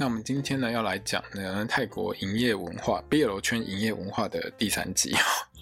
那我们今天呢，要来讲呢泰国营业文化 BL 圈营业文化的第三集。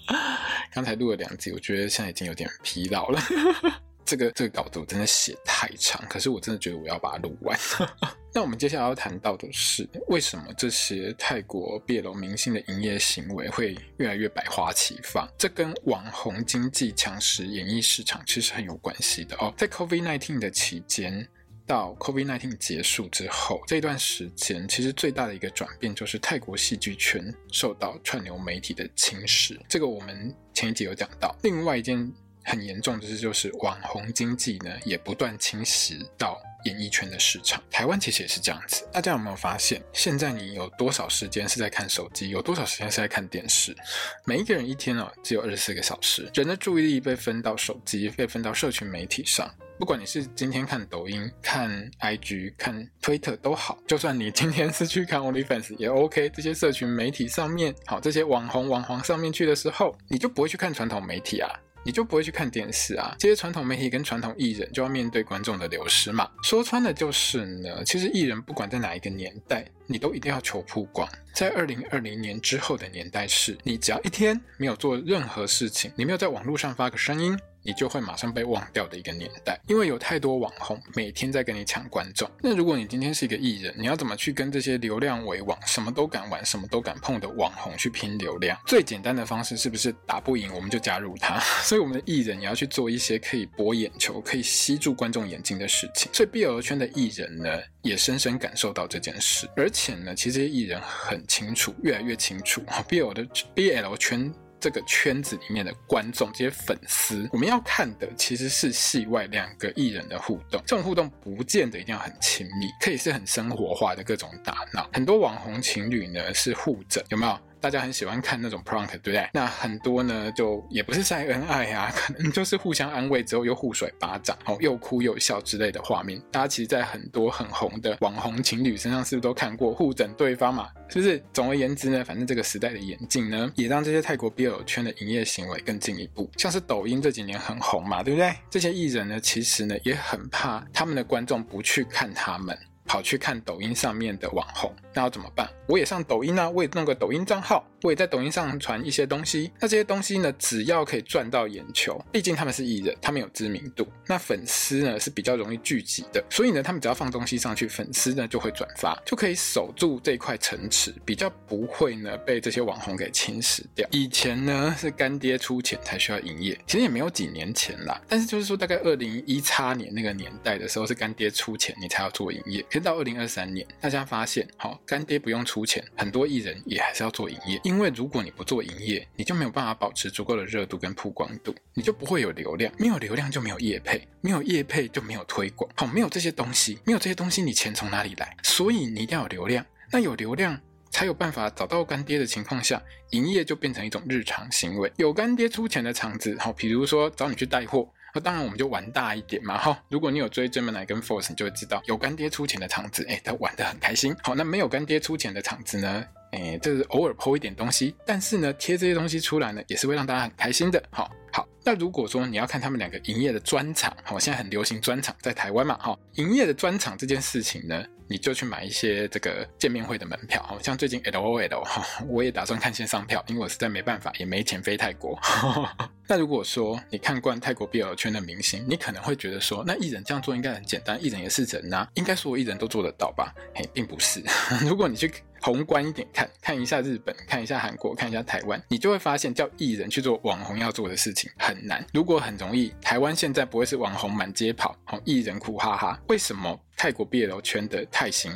刚才录了两集，我觉得现在已经有点疲劳了。这个这个稿子我真的写太长，可是我真的觉得我要把它录完。那我们接下来要谈到的是，为什么这些泰国 BL 明星的营业行为会越来越百花齐放？这跟网红经济强势演艺市场其实很有关系的哦。在 COVID-19 的期间。到 COVID-19 结束之后，这段时间其实最大的一个转变就是泰国戏剧圈受到串流媒体的侵蚀。这个我们前一集有讲到。另外一件很严重的事就是网红经济呢，也不断侵袭到演艺圈的市场。台湾其实也是这样子。大家有没有发现，现在你有多少时间是在看手机，有多少时间是在看电视？每一个人一天哦，只有二十四个小时，人的注意力被分到手机，被分到社群媒体上。不管你是今天看抖音、看 IG、看推特都好，就算你今天是去看 OnlyFans 也 OK。这些社群媒体上面，好，这些网红网黄上面去的时候，你就不会去看传统媒体啊，你就不会去看电视啊。这些传统媒体跟传统艺人就要面对观众的流失嘛。说穿了就是呢，其实艺人不管在哪一个年代，你都一定要求曝光。在二零二零年之后的年代是，你只要一天没有做任何事情，你没有在网络上发个声音。你就会马上被忘掉的一个年代，因为有太多网红每天在跟你抢观众。那如果你今天是一个艺人，你要怎么去跟这些流量为王、什么都敢玩、什么都敢碰的网红去拼流量？最简单的方式是不是打不赢我们就加入他？所以我们的艺人也要去做一些可以博眼球、可以吸住观众眼睛的事情。所以 BL 圈的艺人呢，也深深感受到这件事，而且呢，其实这些艺人很清楚，越来越清楚，BL 的 BL 圈。这个圈子里面的观众，这些粉丝，我们要看的其实是戏外两个艺人的互动。这种互动不见得一定要很亲密，可以是很生活化的各种打闹。很多网红情侣呢是互整，有没有？大家很喜欢看那种 prank，对不对？那很多呢，就也不是晒恩爱啊，可能就是互相安慰之后又互甩巴掌，哦，又哭又笑之类的画面。大家其实，在很多很红的网红情侣身上，是不是都看过互整对方嘛？是不是？总而言之呢，反正这个时代的演进呢，也让这些泰国 BL 圈的营业行为更进一步。像是抖音这几年很红嘛，对不对？这些艺人呢，其实呢，也很怕他们的观众不去看他们。跑去看抖音上面的网红，那要怎么办？我也上抖音啊，我也弄个抖音账号，我也在抖音上传一些东西。那这些东西呢，只要可以赚到眼球，毕竟他们是艺人，他们有知名度，那粉丝呢是比较容易聚集的，所以呢，他们只要放东西上去，粉丝呢就会转发，就可以守住这块城池，比较不会呢被这些网红给侵蚀掉。以前呢是干爹出钱才需要营业，其实也没有几年前啦，但是就是说大概二零一叉年那个年代的时候，是干爹出钱你才要做营业。到二零二三年，大家发现，好，干爹不用出钱，很多艺人也还是要做营业。因为如果你不做营业，你就没有办法保持足够的热度跟曝光度，你就不会有流量，没有流量就没有业配，没有业配就没有推广，好，没有这些东西，没有这些东西，你钱从哪里来？所以你一定要有流量，那有流量才有办法找到干爹的情况下，营业就变成一种日常行为。有干爹出钱的场子，好，比如说找你去带货。那当然，我们就玩大一点嘛，哈！如果你有追 Gemini 跟 Force，你就会知道，有干爹出钱的场子，哎，他玩得很开心。好，那没有干爹出钱的场子呢？哎，就是偶尔抛一点东西，但是呢，贴这些东西出来呢，也是会让大家很开心的。好，好。那如果说你要看他们两个营业的专场，好，现在很流行专场，在台湾嘛，哈，营业的专场这件事情呢，你就去买一些这个见面会的门票，好像最近 LOL 哈，我也打算看线上票，因为我实在没办法，也没钱飞泰国。那如果说你看惯泰国 BL 圈的明星，你可能会觉得说，那艺人这样做应该很简单，艺人也是人呐、应该所有艺人都做得到吧？嘿，并不是。如果你去宏观一点看，看一下日本，看一下韩国，看一下台湾，你就会发现，叫艺人去做网红要做的事情很难。如果很容易，台湾现在不会是网红满街跑，好，艺人苦哈哈。为什么泰国 BL 圈的泰星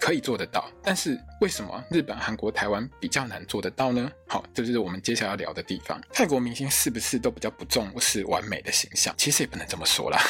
可以做得到？但是为什么日本、韩国、台湾比较难做得到呢？好，这就是我们接下来要聊的地方。泰国明星是不是都比较不重视完美的形象？其实也不能这么说啦。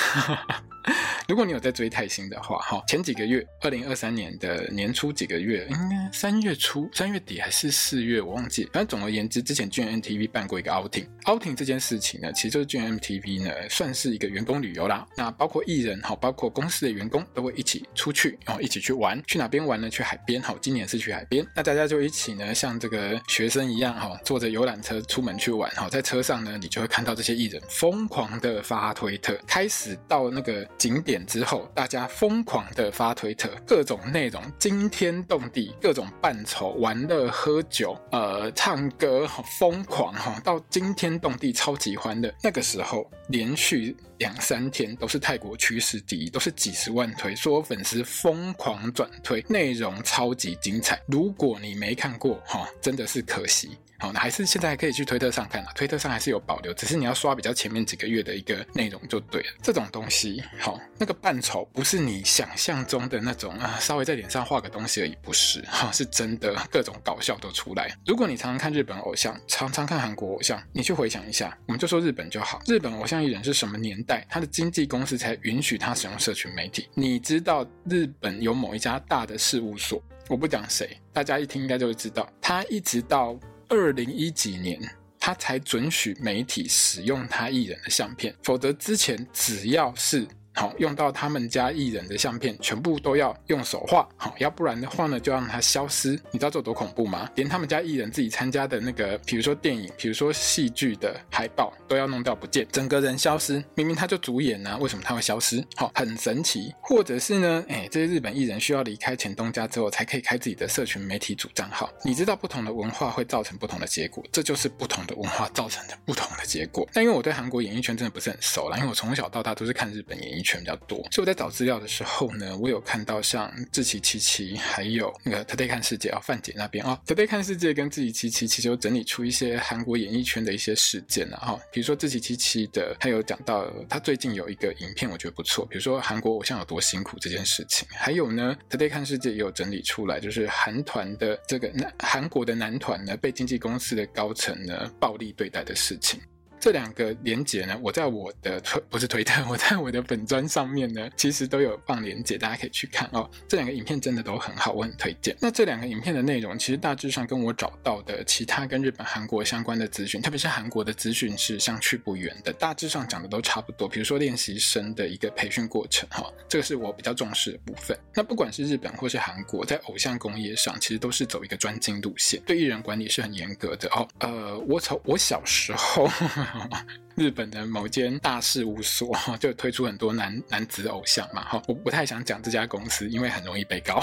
如果你有在追泰星的话，哈，前几个月，二零二三年的年初几个月，应该三月初、三月底还是四月，我忘记。反正总而言之，之前 GMTV 办过一个 outing，outing 这件事情呢，其实就是 GMTV 呢算是一个员工旅游啦。那包括艺人，哈，包括公司的员工都会一起出去，然后一起去玩。去哪边玩呢？去海边，哈，今年是去海边。那大家就一起呢，像这个学生一样，哈，坐着游览车出门去玩，哈，在车上呢，你就会看到这些艺人疯狂的发推特，开始到那个景点。之后，大家疯狂的发推特，各种内容惊天动地，各种扮丑、玩乐、喝酒、呃，唱歌，疯狂哈，到惊天动地，超级欢乐。那个时候，连续两三天都是泰国趋势第一，都是几十万推，所有粉丝疯狂转推，内容超级精彩。如果你没看过哈，真的是可惜。好，那还是现在还可以去推特上看啊，推特上还是有保留，只是你要刷比较前面几个月的一个内容就对了。这种东西，好，那个扮丑不是你想象中的那种啊，稍微在脸上画个东西而已，不是，哈，是真的各种搞笑都出来。如果你常常看日本偶像，常常看韩国偶像，你去回想一下，我们就说日本就好，日本偶像艺人是什么年代，他的经纪公司才允许他使用社群媒体？你知道日本有某一家大的事务所，我不讲谁，大家一听应该就会知道，他一直到。二零一几年，他才准许媒体使用他艺人的相片，否则之前只要是。好，用到他们家艺人的相片，全部都要用手画，好，要不然的话呢，就让它消失。你知道这有多恐怖吗？连他们家艺人自己参加的那个，比如说电影，比如说戏剧的海报，都要弄掉不见，整个人消失。明明他就主演啊，为什么他会消失？好，很神奇。或者是呢，哎，这些日本艺人需要离开前东家之后，才可以开自己的社群媒体主账号。你知道不同的文化会造成不同的结果，这就是不同的文化造成的不同的结果。但因为我对韩国演艺圈真的不是很熟啦，因为我从小到大都是看日本演艺圈比较多，所以我在找资料的时候呢，我有看到像志祺七七，还有那个 Today 看世界啊，范姐那边啊，Today 看世界跟志祺七七其实有整理出一些韩国演艺圈的一些事件啊，哈，比如说志祺七七的，他有讲到他最近有一个影片，我觉得不错，比如说韩国偶像有多辛苦这件事情，还有呢，Today 看世界也有整理出来，就是韩团的这个男韩国的男团呢，被经纪公司的高层呢暴力对待的事情。这两个连结呢，我在我的推不是推特，我在我的本专上面呢，其实都有放连结，大家可以去看哦。这两个影片真的都很好，我很推荐。那这两个影片的内容，其实大致上跟我找到的其他跟日本、韩国相关的资讯，特别是韩国的资讯是相去不远的，大致上讲的都差不多。比如说练习生的一个培训过程，哈，这个是我比较重视的部分。那不管是日本或是韩国，在偶像工业上，其实都是走一个专精路线，对艺人管理是很严格的哦。呃，我从我小时候。日本的某间大事务所就推出很多男男子偶像嘛，哈，我不太想讲这家公司，因为很容易被告。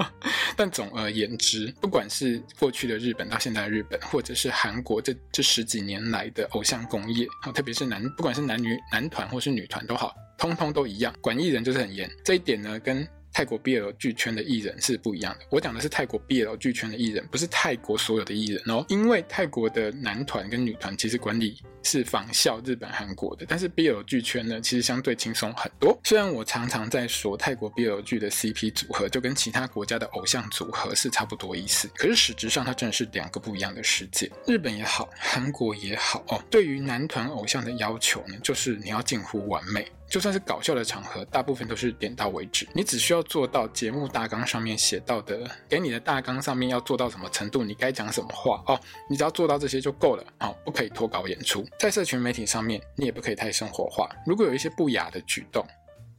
但总而言之，不管是过去的日本到现在的日本，或者是韩国这这十几年来的偶像工业，特别是男，不管是男女男团或是女团都好，通通都一样，管艺人就是很严。这一点呢，跟泰国 BL 剧圈的艺人是不一样的。我讲的是泰国 BL 剧圈的艺人，不是泰国所有的艺人哦。因为泰国的男团跟女团其实管理是仿效日本、韩国的，但是 BL 剧圈呢，其实相对轻松很多。虽然我常常在说泰国 BL 剧的 CP 组合就跟其他国家的偶像组合是差不多意思，可是实质上它真的是两个不一样的世界。日本也好，韩国也好哦，对于男团偶像的要求呢，就是你要近乎完美。就算是搞笑的场合，大部分都是点到为止。你只需要做到节目大纲上面写到的，给你的大纲上面要做到什么程度，你该讲什么话哦，你只要做到这些就够了。好，不可以脱稿演出。在社群媒体上面，你也不可以太生活化。如果有一些不雅的举动，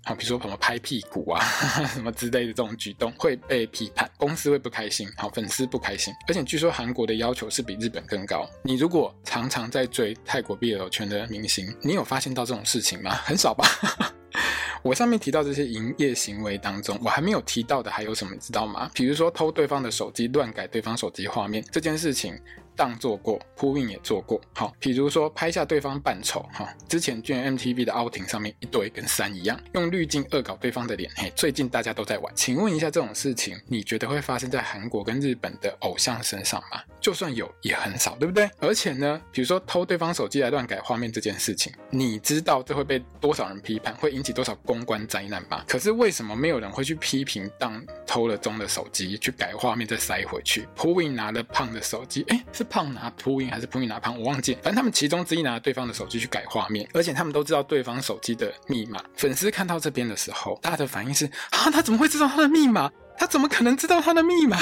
好，比如说什么拍屁股啊，什么之类的这种举动会被批判，公司会不开心，好，粉丝不开心。而且据说韩国的要求是比日本更高。你如果常常在追泰国 BL 圈的明星，你有发现到这种事情吗？很少吧。我上面提到这些营业行为当中，我还没有提到的还有什么，知道吗？比如说偷对方的手机，乱改对方手机画面这件事情。当做过，铺运也做过，好，比如说拍下对方扮丑，哈，之前 GMMTV 的 outing 上面一堆跟山一样，用滤镜恶搞对方的脸，嘿，最近大家都在玩，请问一下这种事情，你觉得会发生在韩国跟日本的偶像身上吗？就算有也很少，对不对？而且呢，比如说偷对方手机来乱改画面这件事情，你知道这会被多少人批判，会引起多少公关灾难吗？可是为什么没有人会去批评当偷了中的手机去改画面再塞回去？朴槿拿了胖的手机，诶，是胖拿朴槿还是朴槿拿胖？我忘记，反正他们其中之一拿了对方的手机去改画面，而且他们都知道对方手机的密码。粉丝看到这边的时候，大家的反应是啊，他怎么会知道他的密码？他怎么可能知道他的密码？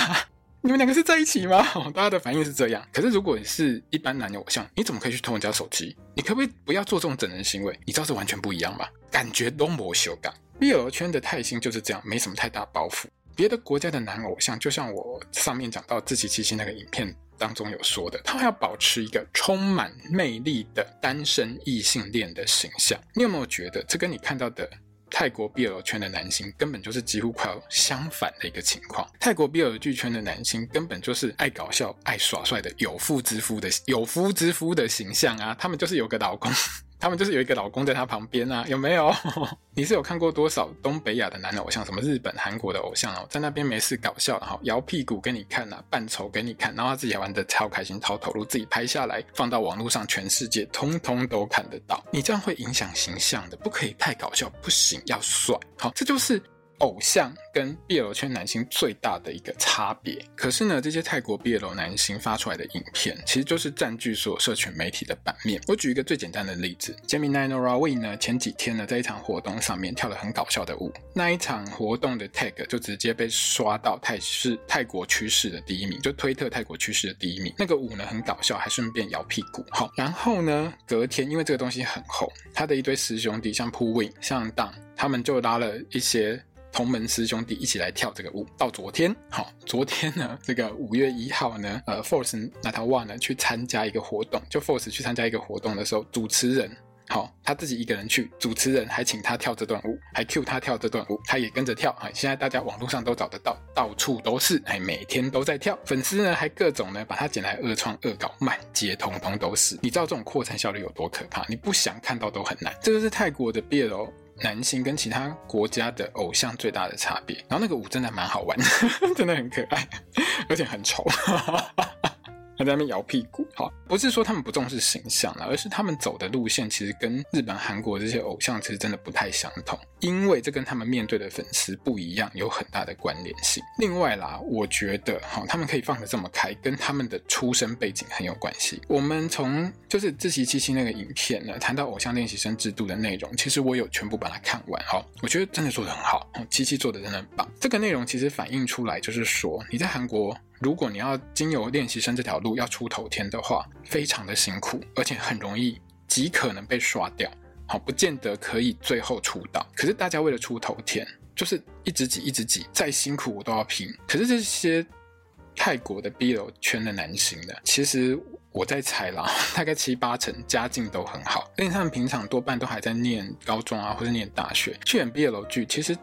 你们两个是在一起吗？大家的反应是这样。可是如果你是一般男偶像，你怎么可以去偷人家手机？你可不可以不要做这种整人行为？你知道是完全不一样吗？感觉都没羞感。BL 圈的泰星就是这样，没什么太大包袱。别的国家的男偶像，就像我上面讲到志祺七七那个影片当中有说的，他会要保持一个充满魅力的单身异性恋的形象。你有没有觉得这跟你看到的？泰国 BL 圈的男星根本就是几乎快要相反的一个情况。泰国 BL 剧圈的男星根本就是爱搞笑、爱耍帅的有妇之夫的有夫之夫的形象啊！他们就是有个老公。他们就是有一个老公在他旁边啊，有没有？你是有看过多少东北亚的男偶像，什么日本、韩国的偶像哦，在那边没事搞笑，然后摇屁股给你看啊，扮丑给你看，然后他自己还玩得超开心、超投入，自己拍下来放到网络上，全世界通通都看得到。你这样会影响形象的，不可以太搞笑，不行，要帅。好，这就是。偶像跟 BL 圈男星最大的一个差别，可是呢，这些泰国 BL 男星发出来的影片，其实就是占据所有社群媒体的版面。我举一个最简单的例子，Gemini Norawi 呢，前几天呢，在一场活动上面跳了很搞笑的舞，那一场活动的 tag 就直接被刷到泰是泰国趋势的第一名，就推特泰国趋势的第一名。那个舞呢很搞笑，还顺便摇屁股。好，然后呢，隔天因为这个东西很红，他的一堆师兄弟像 Poo Win 像 Dang，他们就拉了一些。同门师兄弟一起来跳这个舞，到昨天，好，昨天呢，这个五月一号呢，呃，Force Natawa 呢去参加一个活动，就 Force 去参加一个活动的时候，主持人，好，他自己一个人去，主持人还请他跳这段舞，还 cue 他跳这段舞，他也跟着跳，哎，现在大家网络上都找得到，到处都是，哎，每天都在跳，粉丝呢还各种呢把他剪来恶创恶搞，满街通通都是，你知道这种扩散效率有多可怕？你不想看到都很难，这就是泰国的 BL 男星跟其他国家的偶像最大的差别，然后那个舞真的蛮好玩的，真的很可爱，而且很丑。他在那边摇屁股，好，不是说他们不重视形象了，而是他们走的路线其实跟日本、韩国这些偶像其实真的不太相同，因为这跟他们面对的粉丝不一样，有很大的关联性。另外啦，我觉得哈，他们可以放得这么开，跟他们的出身背景很有关系。我们从就是自习七七那个影片呢，谈到偶像练习生制度的内容，其实我有全部把它看完，哈，我觉得真的做得很好，七七做的真的很棒。这个内容其实反映出来就是说，你在韩国。如果你要经由练习生这条路要出头天的话，非常的辛苦，而且很容易极可能被刷掉，好，不见得可以最后出道。可是大家为了出头天，就是一直挤，一直挤，再辛苦我都要拼。可是这些泰国的 B 楼圈的男星呢，其实我在猜啦，大概七八成家境都很好，因为他们平常多半都还在念高中啊，或者念大学去演 B 楼剧，其实。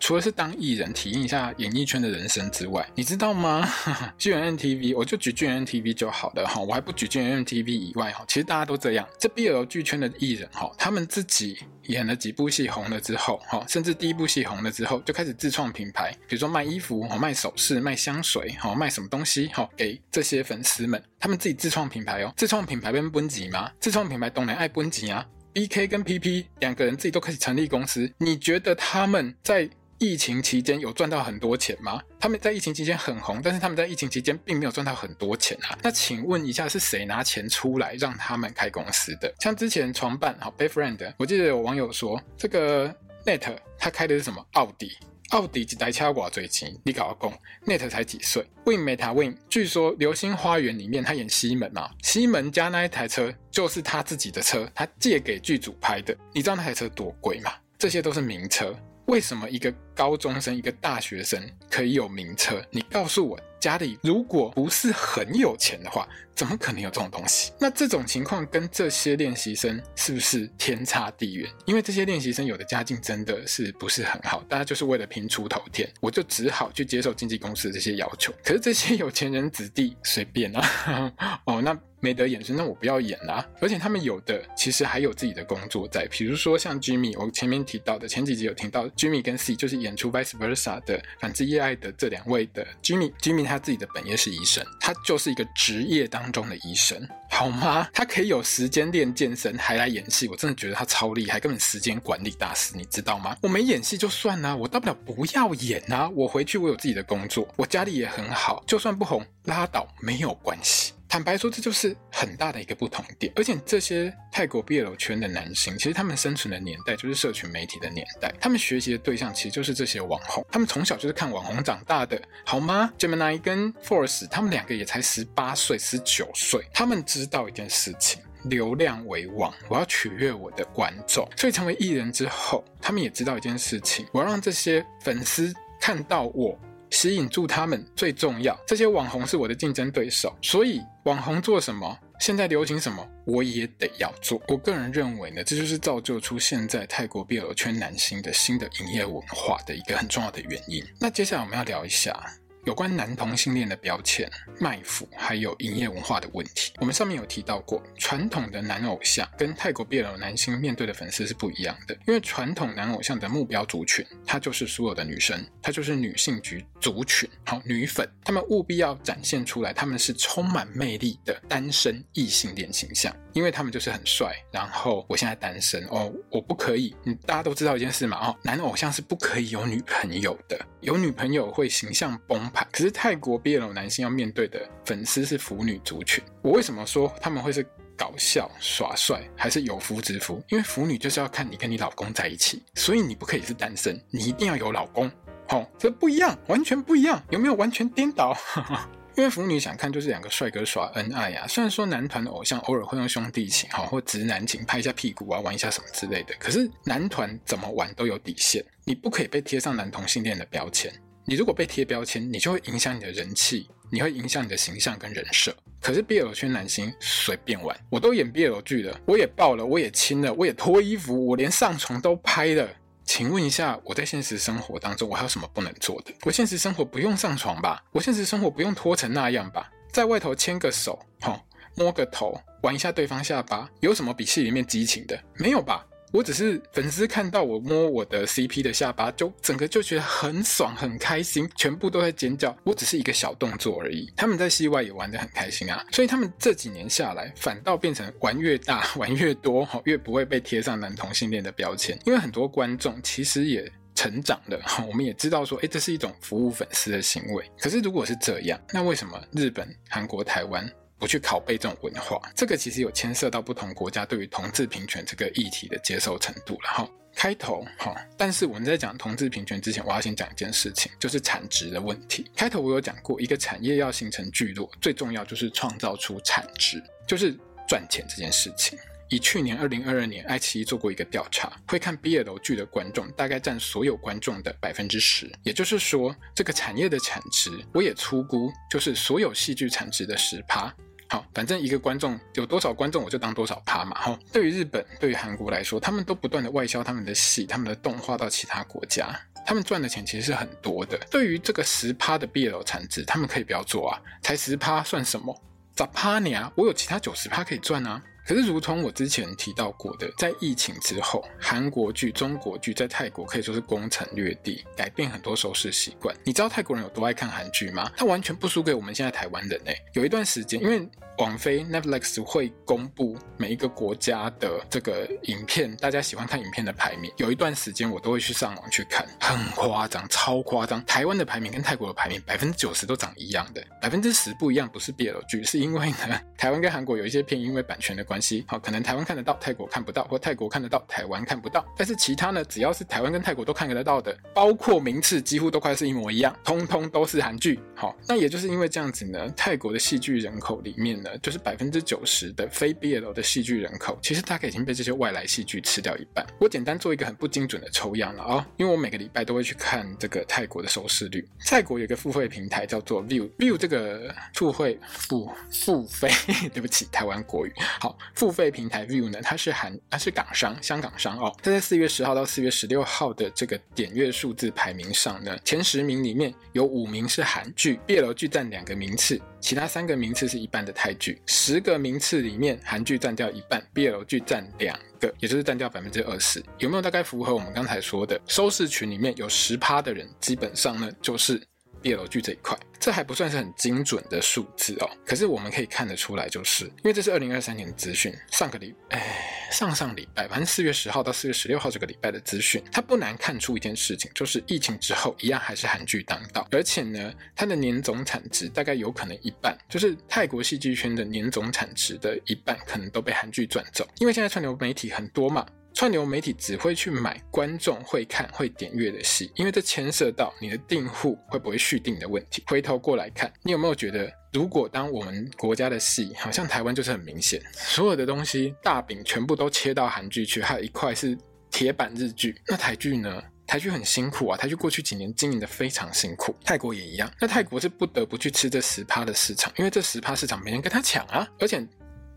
除了是当艺人体验一下演艺圈的人生之外，你知道吗？巨人 MTV，我就举巨人 MTV 就好了哈，我还不举巨人 MTV 以外哈，其实大家都这样。这 BL 剧圈的艺人哈，他们自己演了几部戏红了之后哈，甚至第一部戏红了之后，就开始自创品牌，比如说卖衣服、卖首饰、卖香水、卖什么东西哈，给这些粉丝们，他们自己自创品牌哦，自创品牌变畚吉吗？自创品牌当然爱畚吉啊。BK 跟 PP 两个人自己都开始成立公司，你觉得他们在？疫情期间有赚到很多钱吗？他们在疫情期间很红，但是他们在疫情期间并没有赚到很多钱啊。那请问一下，是谁拿钱出来让他们开公司的？像之前创办好 Boyfriend，我记得有网友说，这个 Net 他开的是什么？奥迪，奥迪几台车我最近？你搞个工，Net 才几岁？Win Meta Win，据说《流星花园》里面他演西门嘛，西门家那一台车就是他自己的车，他借给剧组拍的。你知道那台车多贵吗？这些都是名车。为什么一个高中生、一个大学生可以有名车？你告诉我，家里如果不是很有钱的话，怎么可能有这种东西？那这种情况跟这些练习生是不是天差地远？因为这些练习生有的家境真的是不是很好，大家就是为了拼出头天，我就只好去接受经纪公司的这些要求。可是这些有钱人子弟随便啊，哦，那。没得演，那我不要演啦。而且他们有的其实还有自己的工作在，比如说像 Jimmy，我前面提到的前几集有听到 Jimmy 跟 C，就是演出 Vice Versa 的反之叶爱的这两位的 Jimmy，Jimmy 他自己的本业是医生，他就是一个职业当中的医生，好吗？他可以有时间练健身，还来演戏，我真的觉得他超厉害，根本时间管理大师，你知道吗？我没演戏就算了，我大不了不要演啊，我回去我有自己的工作，我家里也很好，就算不红拉倒没有关系。坦白说，这就是很大的一个不同点。而且这些泰国 BL 圈的男星，其实他们生存的年代就是社群媒体的年代，他们学习的对象其实就是这些网红。他们从小就是看网红长大的，好吗？Gemini 跟 Force 他们两个也才十八岁、十九岁，他们知道一件事情：流量为王，我要取悦我的观众。所以成为艺人之后，他们也知道一件事情：我要让这些粉丝看到我。吸引住他们最重要，这些网红是我的竞争对手，所以网红做什么，现在流行什么，我也得要做。我个人认为呢，这就是造就出现在泰国 BL 圈男星的新的营业文化的一个很重要的原因。那接下来我们要聊一下。有关男同性恋的标签、卖腐，还有营业文化的问题，我们上面有提到过。传统的男偶像跟泰国 BL 男星面对的粉丝是不一样的，因为传统男偶像的目标族群，他就是所有的女生，他就是女性局族群，好，女粉，他们务必要展现出来，他们是充满魅力的单身异性恋形象。因为他们就是很帅，然后我现在单身哦，我不可以，你大家都知道一件事嘛哦，男偶像是不可以有女朋友的，有女朋友会形象崩盘。可是泰国 BL 男性要面对的粉丝是腐女族群，我为什么说他们会是搞笑耍帅，还是有夫之妇？因为腐女就是要看你跟你老公在一起，所以你不可以是单身，你一定要有老公。哦，这不一样，完全不一样，有没有完全颠倒？因为腐女想看就是两个帅哥耍恩爱啊，虽然说男团的偶像偶尔会用兄弟情哈或直男情拍一下屁股啊玩一下什么之类的，可是男团怎么玩都有底线，你不可以被贴上男同性恋的标签。你如果被贴标签，你就会影响你的人气，你会影响你的形象跟人设。可是 BL 圈男星随便玩，我都演 BL 剧了，我也抱了，我也亲了，我也脱衣服，我连上床都拍了。请问一下，我在现实生活当中，我还有什么不能做的？我现实生活不用上床吧？我现实生活不用拖成那样吧？在外头牵个手，哦，摸个头，玩一下对方下巴，有什么比戏里面激情的？没有吧？我只是粉丝看到我摸我的 CP 的下巴，就整个就觉得很爽很开心，全部都在尖叫。我只是一个小动作而已，他们在戏外也玩得很开心啊。所以他们这几年下来，反倒变成玩越大玩越多，哈越不会被贴上男同性恋的标签。因为很多观众其实也成长了，我们也知道说，诶，这是一种服务粉丝的行为。可是如果是这样，那为什么日本、韩国、台湾？不去拷贝这种文化，这个其实有牵涉到不同国家对于同志平权这个议题的接受程度了哈。开头哈，但是我们在讲同志平权之前，我要先讲一件事情，就是产值的问题。开头我有讲过，一个产业要形成聚落，最重要就是创造出产值，就是赚钱这件事情。以去年二零二二年爱奇艺做过一个调查，会看 BL 剧的观众大概占所有观众的百分之十，也就是说，这个产业的产值，我也粗估就是所有戏剧产值的十趴。好，反正一个观众有多少观众，我就当多少趴嘛。哈，对于日本、对于韩国来说，他们都不断的外销他们的戏、他们的动画到其他国家，他们赚的钱其实是很多的。对于这个十趴的 BL 产值，他们可以不要做啊，才十趴算什么？咋趴你啊？我有其他九十趴可以赚啊。可是，如同我之前提到过的，在疫情之后，韩国剧、中国剧在泰国可以说是攻城略地，改变很多收视习惯。你知道泰国人有多爱看韩剧吗？他完全不输给我们现在台湾人诶。有一段时间，因为网飞 Netflix 会公布每一个国家的这个影片，大家喜欢看影片的排名。有一段时间，我都会去上网去看，很夸张，超夸张。台湾的排名跟泰国的排名百分之九十都长一样的，百分之十不一样，不是 BL 剧，是因为呢，台湾跟韩国有一些片因为版权的关系。关系好，可能台湾看得到，泰国看不到，或泰国看得到，台湾看不到。但是其他呢，只要是台湾跟泰国都看得到的，包括名次几乎都快是一模一样，通通都是韩剧。好，那也就是因为这样子呢，泰国的戏剧人口里面呢，就是百分之九十的非 BL 的戏剧人口，其实大概已经被这些外来戏剧吃掉一半。我简单做一个很不精准的抽样了啊、因为我每个礼拜都会去看这个泰国的收视率。泰国有一个付费平台叫做 View，View 这个付费付付费，对不起，台湾国语好。付费平台 View 呢，它是韩，它是港商，香港商哦。它在四月十号到四月十六号的这个点阅数字排名上呢，前十名里面有五名是韩剧，BL 剧占两个名次，其他三个名次是一半的泰剧。十个名次里面，韩剧占掉一半，BL 剧占两个，也就是占掉百分之二十。有没有大概符合我们刚才说的？收视群里面有十趴的人，基本上呢就是。BL 剧这一块，这还不算是很精准的数字哦。可是我们可以看得出来，就是因为这是二零二三年的资讯，上个礼，哎，上上礼拜，反正四月十号到四月十六号这个礼拜的资讯，它不难看出一件事情，就是疫情之后一样还是韩剧当道，而且呢，它的年总产值大概有可能一半，就是泰国戏剧圈的年总产值的一半，可能都被韩剧赚走，因为现在串流媒体很多嘛。串流媒体只会去买观众会看、会点阅的戏，因为这牵涉到你的订户会不会续订的问题。回头过来看，你有没有觉得，如果当我们国家的戏，好像台湾就是很明显，所有的东西大饼全部都切到韩剧去，还有一块是铁板日剧。那台剧呢？台剧很辛苦啊，台剧过去几年经营得非常辛苦。泰国也一样，那泰国是不得不去吃这十趴的市场，因为这十趴市场没人跟他抢啊，而且。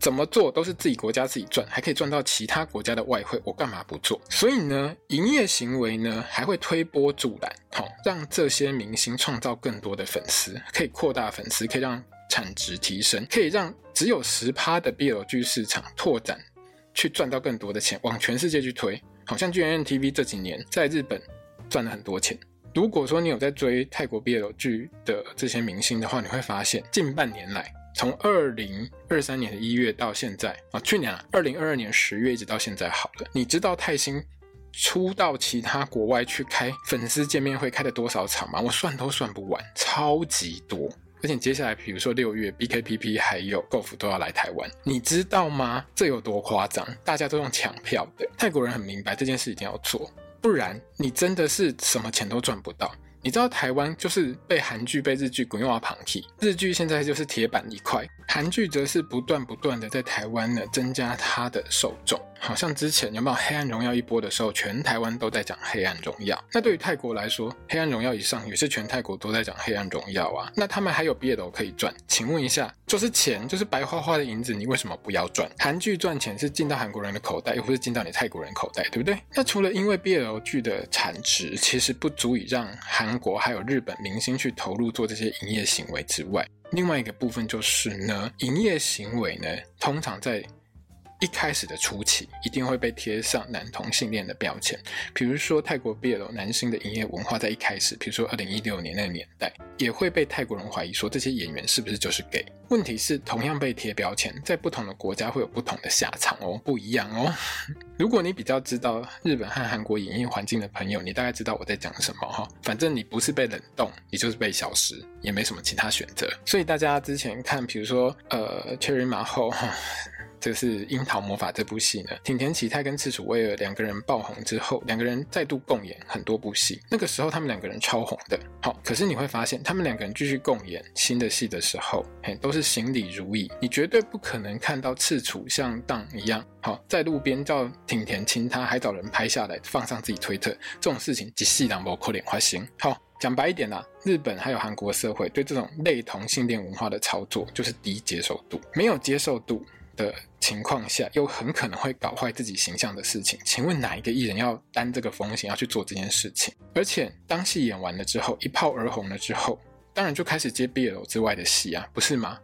怎么做都是自己国家自己赚，还可以赚到其他国家的外汇，我干嘛不做？所以呢，营业行为呢还会推波助澜，好、哦、让这些明星创造更多的粉丝，可以扩大粉丝，可以让产值提升，可以让只有十趴的 BL 剧市场拓展，去赚到更多的钱，往全世界去推。好像 GNTV 这几年在日本赚了很多钱。如果说你有在追泰国 BL 剧的这些明星的话，你会发现近半年来。从二零二三年的一月到现在啊，去年啊，二零二二年十月一直到现在好了。你知道泰星出到其他国外去开粉丝见面会开了多少场吗？我算都算不完，超级多。而且接下来，比如说六月，BKPP 还有 Golf 都要来台湾，你知道吗？这有多夸张？大家都用抢票的。泰国人很明白这件事一定要做，不然你真的是什么钱都赚不到。你知道台湾就是被韩剧、被日剧滚用啊旁体，日剧现在就是铁板一块，韩剧则是不断不断的在台湾呢增加它的受众。好像之前有没有《黑暗荣耀》一播的时候，全台湾都在讲《黑暗荣耀》。那对于泰国来说，《黑暗荣耀》以上也是全泰国都在讲《黑暗荣耀》啊。那他们还有别的可以赚？请问一下，就是钱，就是白花花的银子，你为什么不要赚？韩剧赚钱是进到韩国人的口袋，又不是进到你泰国人口袋，对不对？那除了因为 BL 剧的产值其实不足以让韩韩国还有日本明星去投入做这些营业行为之外，另外一个部分就是呢，营业行为呢，通常在一开始的初期一定会被贴上男同性恋的标签。比如说泰国 BL 男星的营业文化，在一开始，比如说二零一六年那个年代，也会被泰国人怀疑说这些演员是不是就是 gay。问题是，同样被贴标签，在不同的国家会有不同的下场哦，不一样哦。如果你比较知道日本和韩国演艺环境的朋友，你大概知道我在讲什么哈。反正你不是被冷冻，你就是被消失，也没什么其他选择。所以大家之前看，比如说呃，Cherry 马后哈。这是《樱桃魔法》这部戏呢，町田启太跟赤楚威尔两个人爆红之后，两个人再度共演很多部戏。那个时候他们两个人超红的，好，可是你会发现他们两个人继续共演新的戏的时候，嘿，都是行礼如仪。你绝对不可能看到赤楚像当一样，好，在路边叫町田亲他，还找人拍下来放上自己推特，这种事情一世人不可能发生。好，讲白一点啦，日本还有韩国社会对这种类同性恋文化的操作就是低接受度，没有接受度的情况下，又很可能会搞坏自己形象的事情，请问哪一个艺人要担这个风险，要去做这件事情？而且当戏演完了之后，一炮而红了之后，当然就开始接 BL 之外的戏啊，不是吗？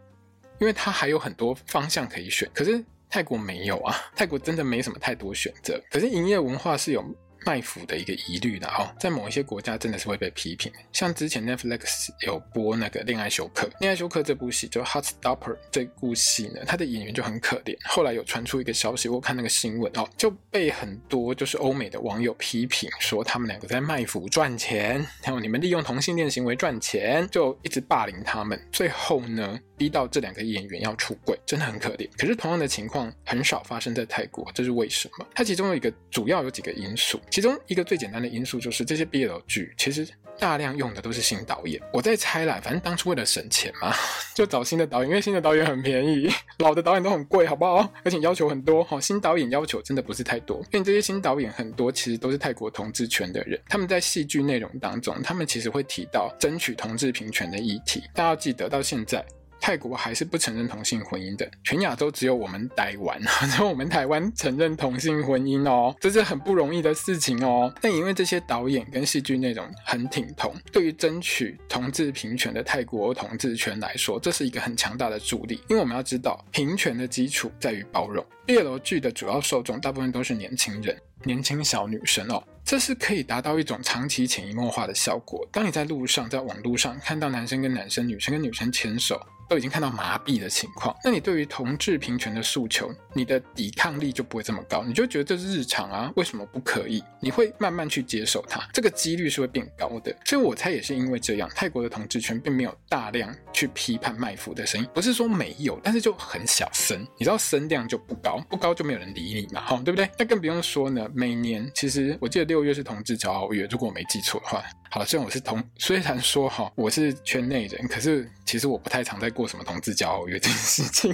因为他还有很多方向可以选，可是泰国没有啊，泰国真的没什么太多选择。可是营业文化是有。卖腐的一个疑虑的哦，在某一些国家真的是会被批评，像之前 Netflix 有播那个《恋爱修课》，《恋爱修课》这部戏就《Hot Stopper》这部戏呢，他的演员就很可怜。后来有传出一个消息，我看那个新闻哦，就被很多就是欧美的网友批评说他们两个在卖腐赚钱，还有你们利用同性恋行为赚钱，就一直霸凌他们。最后呢，逼到这两个演员要出轨，真的很可怜。可是同样的情况很少发生在泰国，这是为什么？它其中有一个主要有几个因素。其中一个最简单的因素就是这些 BL 剧其实大量用的都是新导演。我在猜啦，反正当初为了省钱嘛，就找新的导演，因为新的导演很便宜，老的导演都很贵，好不好？而且要求很多。好，新导演要求真的不是太多，因为这些新导演很多其实都是泰国同志圈的人，他们在戏剧内容当中，他们其实会提到争取同志平权的议题。大家要记得，到现在泰国还是不承认同性婚姻的，全亚洲只有我们台湾，只有我们台湾承认同性婚姻哦，这是很不容易的事情哦。但因为这些导演跟戏剧内容很挺同，对于争取同志平权的泰国同志圈来说，这是一个很强大的助力。因为我们要知道，平权的基础在于包容。BL 剧的主要受众大部分都是年轻人。年轻小女生哦，这是可以达到一种长期潜移默化的效果。当你在路上，在网络上看到男生跟男生、女生跟女生牵手，都已经看到麻痹的情况，那你对于同志平权的诉求，你的抵抗力就不会这么高，你就觉得这是日常啊，为什么不可以？你会慢慢去接受它，这个几率是会变高的。所以我猜也是因为这样，泰国的同志圈并没有大量去批判卖腐的声音，不是说没有，但是就很小声，你知道声量就不高，不高就没有人理你嘛，哈，对不对？那更不用说呢，每年其实我记得六月是同志骄傲月，如果我没记错的话。好，虽然我是同，虽然说哈我是圈内人，可是其实我不太常在过什么同志骄傲月这件事情，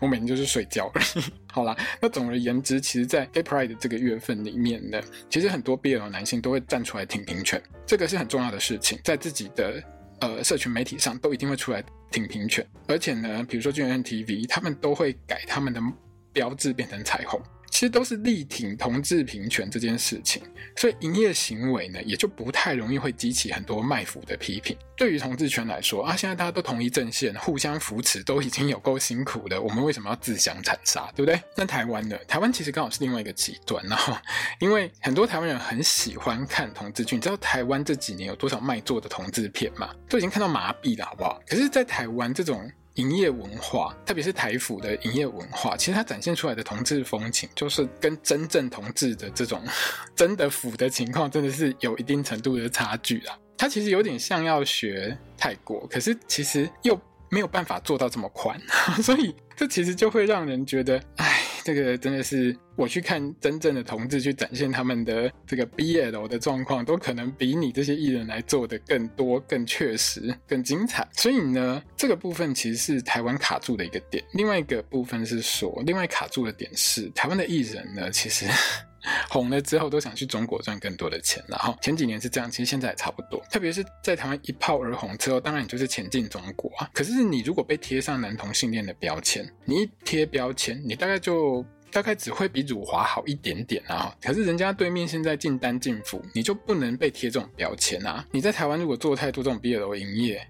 我每天就是睡觉而已。好啦，那总而言之，其实，在 April 的这个月份里面呢，其实很多 BL 男性都会站出来挺平权，这个是很重要的事情，在自己的呃社群媒体上都一定会出来挺平权，而且呢，比如说 GNTV，他们都会改他们的标志变成彩虹。其实都是力挺同志平权这件事情，所以营业行为呢，也就不太容易会激起很多卖腐的批评。对于同志圈来说啊，现在大家都同一阵线，互相扶持，都已经有够辛苦了，我们为什么要自相残杀，对不对？那台湾呢？台湾其实刚好是另外一个极端，然后因为很多台湾人很喜欢看同志剧，你知道台湾这几年有多少卖座的同志片吗？都已经看到麻痹了，好不好？可是，在台湾这种。营业文化，特别是台府的营业文化，其实它展现出来的同志风情，就是跟真正同志的这种 真的腐的情况，真的是有一定程度的差距啦。它其实有点像要学泰国，可是其实又没有办法做到这么宽，所以这其实就会让人觉得，哎。这个真的是我去看真正的同志去展现他们的这个 BL 的状况，都可能比你这些艺人来做的更多、更确实、更精彩。所以呢，这个部分其实是台湾卡住的一个点。另外一个部分是说，另外卡住的点是台湾的艺人呢，其实。红了之后都想去中国赚更多的钱，然后前几年是这样，其实现在也差不多。特别是在台湾一炮而红之后，当然你就是前进中国啊。可是你如果被贴上男同性恋的标签，你一贴标签，你大概就大概只会比辱华好一点点啊。可是人家对面现在进单禁腐，你就不能被贴这种标签啊。你在台湾如果做太多这种 BL 营业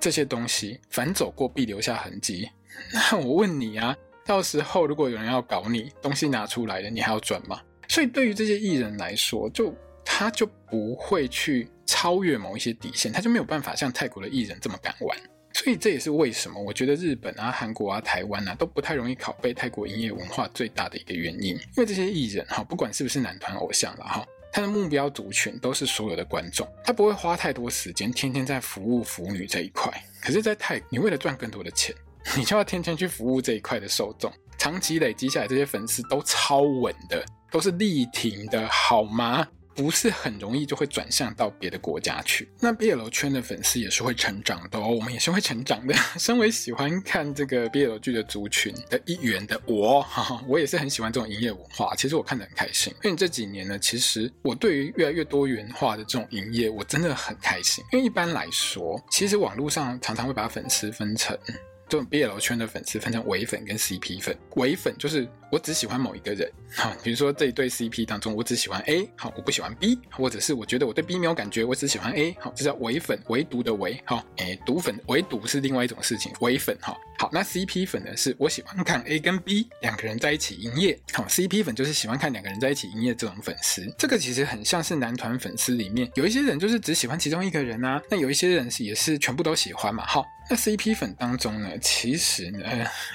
这些东西，反走过必留下痕迹。那我问你啊，到时候如果有人要搞你，东西拿出来了，你还要转吗？所以对于这些艺人来说，就他就不会去超越某一些底线，他就没有办法像泰国的艺人这么敢玩。所以这也是为什么我觉得日本啊、韩国啊、台湾啊都不太容易拷贝泰国营业文化最大的一个原因。因为这些艺人哈，不管是不是男团偶像了哈，他的目标族群都是所有的观众，他不会花太多时间天天在服务腐女这一块。可是，在泰，你为了赚更多的钱，你就要天天去服务这一块的受众，长期累积下来，这些粉丝都超稳的。都是力挺的，好吗？不是很容易就会转向到别的国家去。那 BL 圈的粉丝也是会成长的哦，我们也是会成长的。身为喜欢看这个 BL 剧的族群的一员的我，哈哈，我也是很喜欢这种营业文化。其实我看得很开心，因为这几年呢，其实我对于越来越多元化的这种营业，我真的很开心。因为一般来说，其实网络上常常会把粉丝分成。这种 BL 圈的粉丝分成伪粉跟 CP 粉，伪粉就是我只喜欢某一个人，好，比如说这一对 CP 当中，我只喜欢 A，好，我不喜欢 B，或者是我觉得我对 B 没有感觉，我只喜欢 A，好，这叫伪粉，唯独的唯，好，诶，毒粉，唯独是另外一种事情，伪粉，哈，好，那 CP 粉呢，是我喜欢看 A 跟 B 两个人在一起营业，好，CP 粉就是喜欢看两个人在一起营业这种粉丝，这个其实很像是男团粉丝里面有一些人就是只喜欢其中一个人啊，那有一些人是也是全部都喜欢嘛，好。那 CP 粉当中呢，其实呢，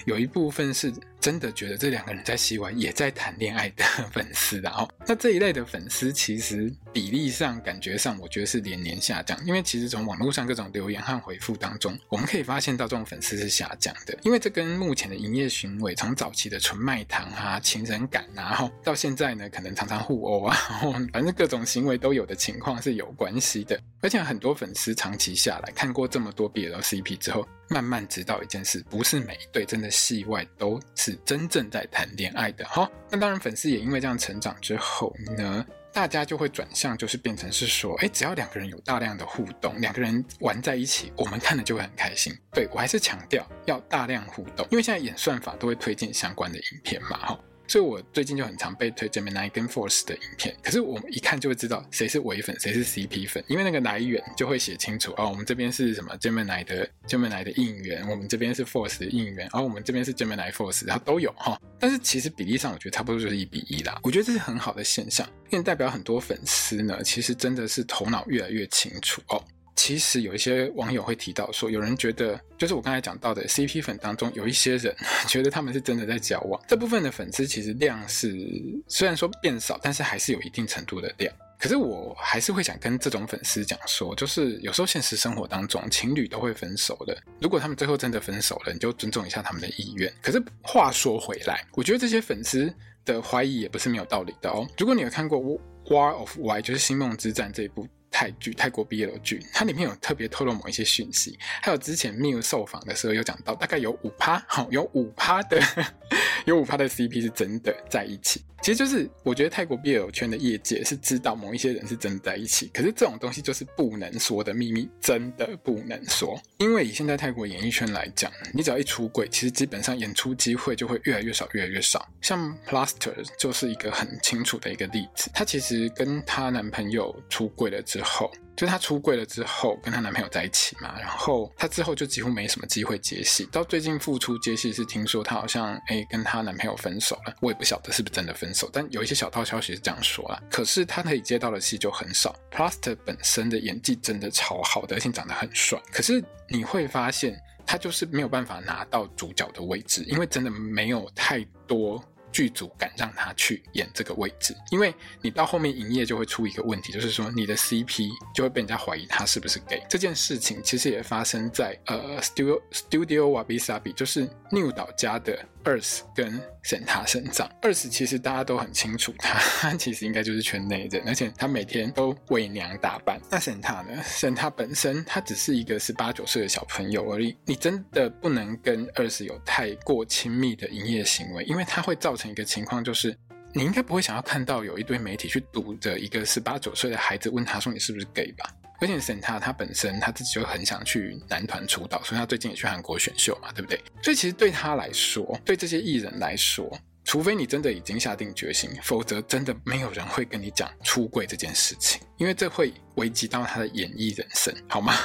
有一部分是。真的觉得这两个人在戏外也在谈恋爱的粉丝，然后那这一类的粉丝其实比例上、感觉上，我觉得是连年下降。因为其实从网络上各种留言和回复当中，我们可以发现到这种粉丝是下降的。因为这跟目前的营业行为，从早期的纯卖糖啊、情人感啊，然后到现在呢，可能常常互殴啊，然后反正各种行为都有的情况是有关系的。而且很多粉丝长期下来看过这么多 BL CP 之后，慢慢知道一件事，不是每一对真的戏外都是真正在谈恋爱的哈。那当然，粉丝也因为这样成长之后呢，大家就会转向，就是变成是说，哎，只要两个人有大量的互动，两个人玩在一起，我们看了就会很开心。对，我还是强调要大量互动，因为现在演算法都会推荐相关的影片嘛，哈。所以我最近就很常被推 Gemini 跟 Force 的影片，可是我们一看就会知道谁是伪粉，谁是 CP 粉，因为那个来源就会写清楚哦，我们这边是什么 Gemini 的 Gemini 的应援，我们这边是 Force 的应援，然后我们这边是 Gemini Force，然后都有哈。但是其实比例上，我觉得差不多就是一比一啦。我觉得这是很好的现象，因为代表很多粉丝呢，其实真的是头脑越来越清楚哦。其实有一些网友会提到说，有人觉得，就是我刚才讲到的 CP 粉当中，有一些人觉得他们是真的在交往。这部分的粉丝其实量是虽然说变少，但是还是有一定程度的量。可是我还是会想跟这种粉丝讲说，就是有时候现实生活当中情侣都会分手的。如果他们最后真的分手了，你就尊重一下他们的意愿。可是话说回来，我觉得这些粉丝的怀疑也不是没有道理的哦。如果你有看过《War of Y》，就是《星梦之战》这一部。泰剧泰国 BL 剧，它里面有特别透露某一些讯息，还有之前 Miu 受访的时候有讲到，大概有五趴，好，有五趴的，有五趴的 CP 是真的在一起。其实就是我觉得泰国 BL 圈的业界是知道某一些人是真的在一起，可是这种东西就是不能说的秘密，真的不能说。因为以现在泰国演艺圈来讲，你只要一出柜，其实基本上演出机会就会越来越少，越来越少。像 Plaster 就是一个很清楚的一个例子，她其实跟她男朋友出柜了之后。后，就她出柜了之后，跟她男朋友在一起嘛，然后她之后就几乎没什么机会接戏，到最近复出接戏是听说她好像哎跟她男朋友分手了，我也不晓得是不是真的分手，但有一些小道消息是这样说啦。可是她可以接到的戏就很少。Plaster 本身的演技真的超好的，而且长得很帅，可是你会发现他就是没有办法拿到主角的位置，因为真的没有太多。剧组敢让他去演这个位置，因为你到后面营业就会出一个问题，就是说你的 CP 就会被人家怀疑他是不是 gay。这件事情其实也发生在呃 Studio Studio Wabi Sabi，就是 New 岛家的。Earth 跟 Senta 身上，Earth 其实大家都很清楚他，其实应该就是圈内人，而且他每天都伪娘打扮。那沈塔呢沈塔本身他只是一个十八九岁的小朋友而已，你真的不能跟 Earth 有太过亲密的营业行为，因为它会造成一个情况，就是你应该不会想要看到有一堆媒体去堵着一个十八九岁的孩子，问他说你是不是 gay 吧？而且 Senta 他本身他自己就很想去男团出道，所以他最近也去韩国选秀嘛，对不对？所以其实对他来说，对这些艺人来说，除非你真的已经下定决心，否则真的没有人会跟你讲出柜这件事情，因为这会危及到他的演艺人生，好吗？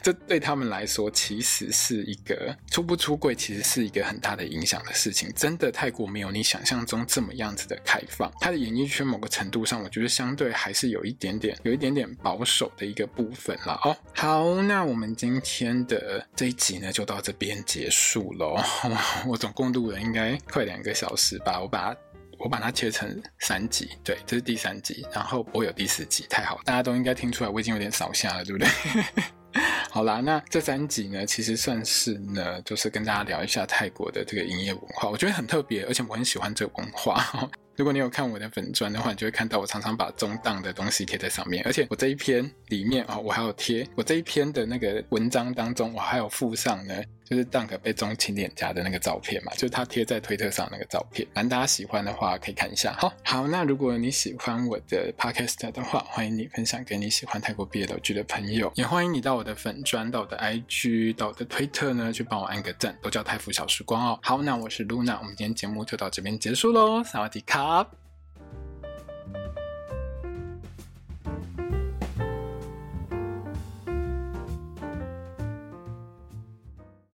这对他们来说，其实是一个出不出柜，其实是一个很大的影响的事情。真的，泰国没有你想象中这么样子的开放。他的演艺圈某个程度上，我觉得相对还是有一点点、有一点点保守的一个部分了哦。好，那我们今天的这一集呢，就到这边结束喽。我总共录了应该快两个小时吧，我把它我把它切成三集，对，这是第三集，然后我有第四集，太好，大家都应该听出来，我已经有点扫下了，对不对？好啦，那这三集呢，其实算是呢，就是跟大家聊一下泰国的这个营业文化，我觉得很特别，而且我很喜欢这个文化。如果你有看我的粉专的话，你就会看到我常常把中档的东西贴在上面，而且我这一篇里面啊、我还有贴我这一篇的那个文章当中，我还有附上呢，就是 Dunk 被中亲脸颊的那个照片嘛，就是他贴在推特上那个照片。反正大家喜欢的话，可以看一下。好，好，那如果你喜欢我的 Podcast 的话，欢迎你分享给你喜欢泰国毕业老剧的朋友，也欢迎你到我的粉专、到我的 IG、到我的推特呢，去帮我按个赞，都叫泰服小时光哦。好，那我是 Luna，我们今天节目就到这边结束喽，萨瓦迪卡。